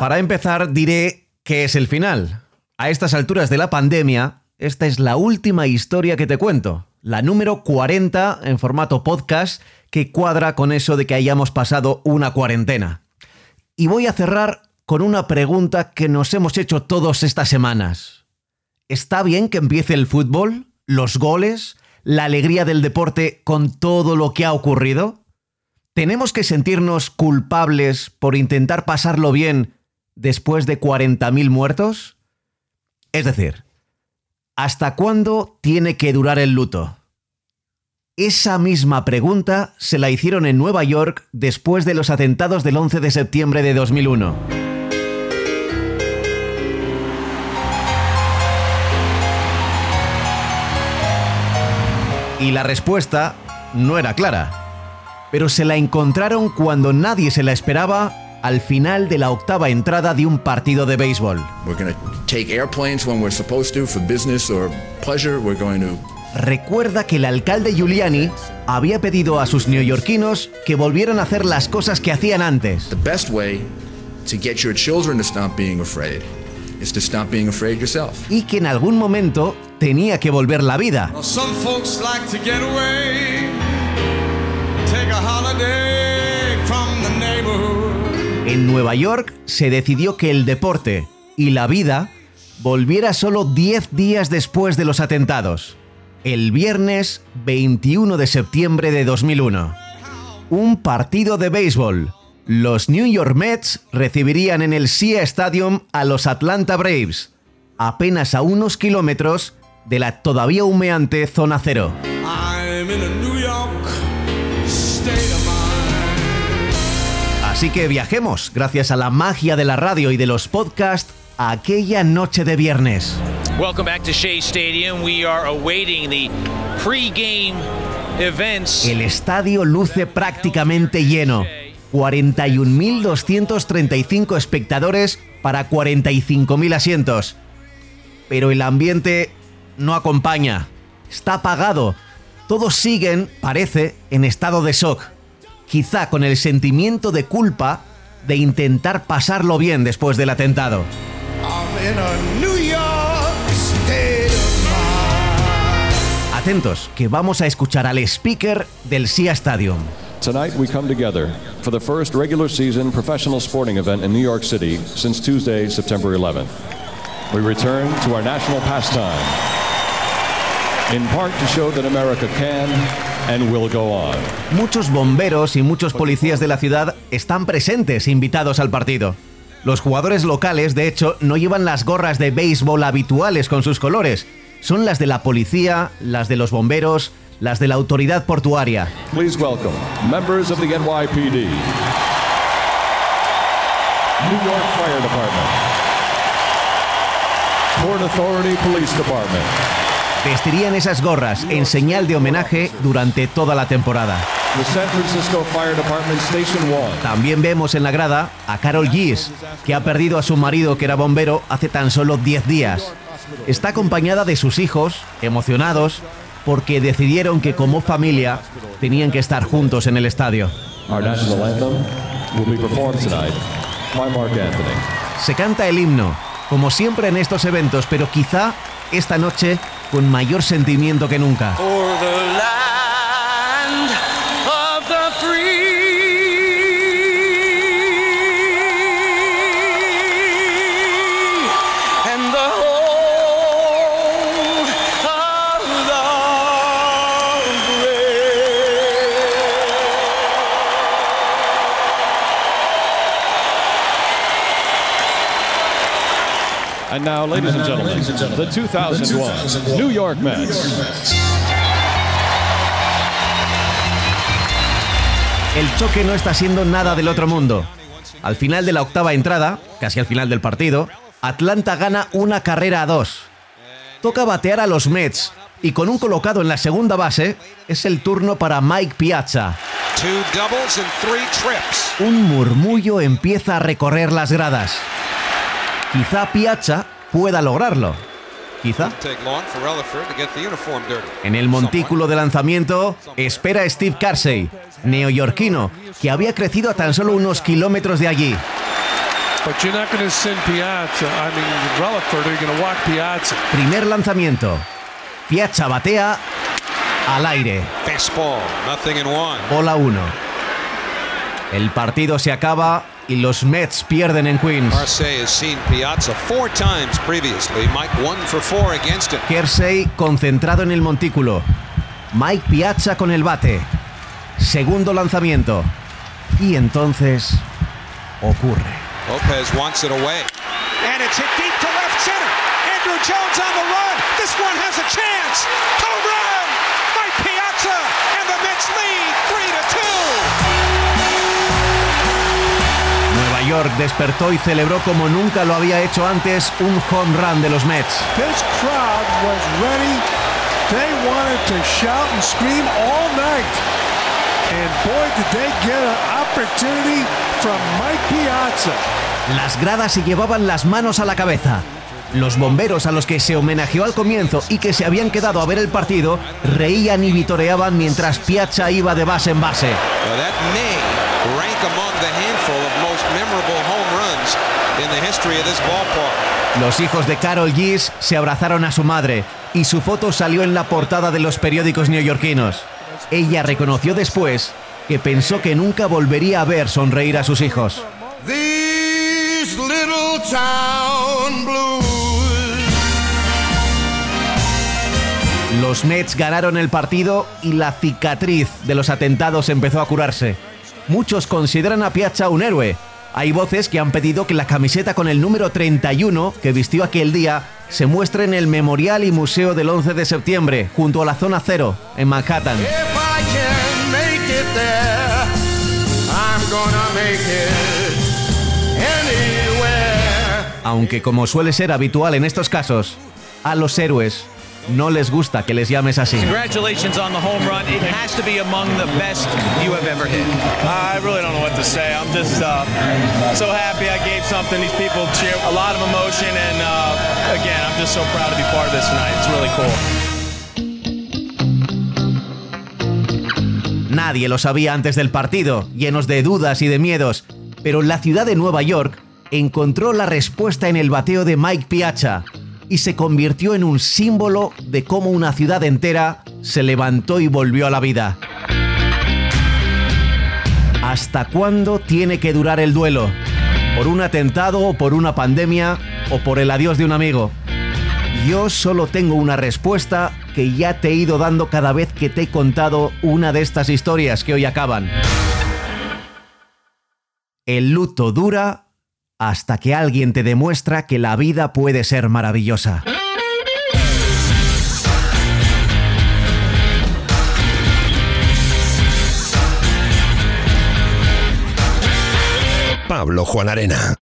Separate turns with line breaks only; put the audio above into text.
Para empezar, diré qué es el final. A estas alturas de la pandemia, esta es la última historia que te cuento, la número 40 en formato podcast que cuadra con eso de que hayamos pasado una cuarentena. Y voy a cerrar con una pregunta que nos hemos hecho todos estas semanas. ¿Está bien que empiece el fútbol, los goles, la alegría del deporte con todo lo que ha ocurrido? ¿Tenemos que sentirnos culpables por intentar pasarlo bien después de 40.000 muertos? Es decir, ¿hasta cuándo tiene que durar el luto? Esa misma pregunta se la hicieron en Nueva York después de los atentados del 11 de septiembre de 2001. Y la respuesta no era clara, pero se la encontraron cuando nadie se la esperaba al final de la octava entrada de un partido de béisbol. Recuerda que el alcalde Giuliani había pedido a sus neoyorquinos que volvieran a hacer las cosas que hacían antes. Y que en algún momento tenía que volver la vida. En Nueva York se decidió que el deporte y la vida volviera solo 10 días después de los atentados, el viernes 21 de septiembre de 2001. Un partido de béisbol. Los New York Mets recibirían en el SIA Stadium a los Atlanta Braves, apenas a unos kilómetros de la todavía humeante zona cero. Así que viajemos, gracias a la magia de la radio y de los podcasts, a aquella noche de viernes.
Welcome back to Shea Stadium. We are awaiting the pre-game events.
El estadio luce prácticamente lleno. 41.235 espectadores para 45.000 asientos. Pero el ambiente no acompaña. Está apagado. Todos siguen, parece, en estado de shock. Quizá con el sentimiento de culpa de intentar pasarlo bien después del atentado. Atentos, que vamos a escuchar al speaker del SIA Stadium.
Tonight we come together for the first regular season professional sporting event in New York City since Tuesday, September 11th. We return to our national pastime, in part to show that America can and will go on.
Muchos bomberos y muchos policías de la ciudad están presentes, invitados al partido. Los jugadores locales, de hecho, no llevan las gorras de béisbol habituales con sus colores. Son las de la policía, las de los bomberos, las de la autoridad portuaria.
Please welcome members of the NYPD, New York Fire Department, Port Authority Police Department.
Vestirían esas gorras en señal de homenaje durante toda la temporada.
The San Francisco Fire Department Station 1.
También vemos en la grada a Carol Gies, que ha perdido a su marido que era bombero hace tan solo 10 días. Está acompañada de sus hijos, emocionados, porque decidieron que como familia tenían que estar juntos en el estadio. Se canta el himno, como siempre en estos eventos, pero quizá esta noche con mayor sentimiento que nunca.
Now, ladies and gentlemen, the 2001 New York Mets.
El choque no está siendo nada del otro mundo. Al final de la octava entrada, casi al final del partido, Atlanta gana una carrera a dos. Toca batear a los Mets y con un colocado en la segunda base es el turno para Mike Piazza. Un murmullo empieza a recorrer las gradas. Quizá Piazza pueda lograrlo. quizá. En el montículo de lanzamiento espera Steve Carsey, neoyorquino, que había crecido a tan solo unos kilómetros de allí. Primer lanzamiento. Piazza batea al aire.
Fastball, nothing in one.
Bola 1. El partido se acaba y los Mets pierden en Queens.
Arce has seen Piazza four times previously. Mike one for four against him.
Kersey concentrado en el montículo. Mike Piazza con el bate. Segundo lanzamiento. Y entonces ocurre.
Lopez wants it away. And it's hit deep to left center. Andrew Jones on the run. This one has a chance. Home run!
York despertó y celebró como nunca lo había hecho antes un home run de los Mets.
This crowd was ready. They wanted to shout and scream all night. And boy, did they get an opportunity from Mike Piazza.
Las gradas se llevaban las manos a la cabeza. Los bomberos a los que se homenajeó al comienzo y que se habían quedado a ver el partido reían y vitoreaban mientras Piazza iba de base en base.
Well, among the handful of most memorable home runs in the history of this ballpark.
Los hijos de Carol Gis se abrazaron a su madre y su foto salió en la portada de los periódicos neoyorquinos. Ella reconoció después que pensó que nunca volvería a ver sonreír a sus hijos.
These little town blues.
Los Mets ganaron el partido y la cicatriz de los atentados empezó a curarse. Muchos consideran a Piazza un héroe. Hay voces que han pedido que la camiseta con el número 31 que vistió aquel día se muestre en el Memorial y Museo del 11 de septiembre, junto a la Zona Cero, en Manhattan. Aunque como suele ser habitual en estos casos, a los héroes no les gusta que les llames así.
Congratulations on the home run. It has to be among the best you have ever hit.
I really don't know what to say. I'm just uh, so happy I gave something. These people cheer a lot of emotion, and uh, again, I'm just so proud to be part of this tonight. It's really cool.
Nadie lo sabía antes del partido, llenos de dudas y de miedos, pero la ciudad de Nueva York encontró la respuesta en el bateo de Mike Piazza y se convirtió en un símbolo de cómo una ciudad entera se levantó y volvió a la vida. ¿Hasta cuándo tiene que durar el duelo? ¿Por un atentado o por una pandemia o por el adiós de un amigo? Yo solo tengo una respuesta que ya te he ido dando cada vez que te he contado una de estas historias que hoy acaban. El luto dura hasta que alguien te demuestra que la vida puede ser maravillosa.
Pablo Juan Arena.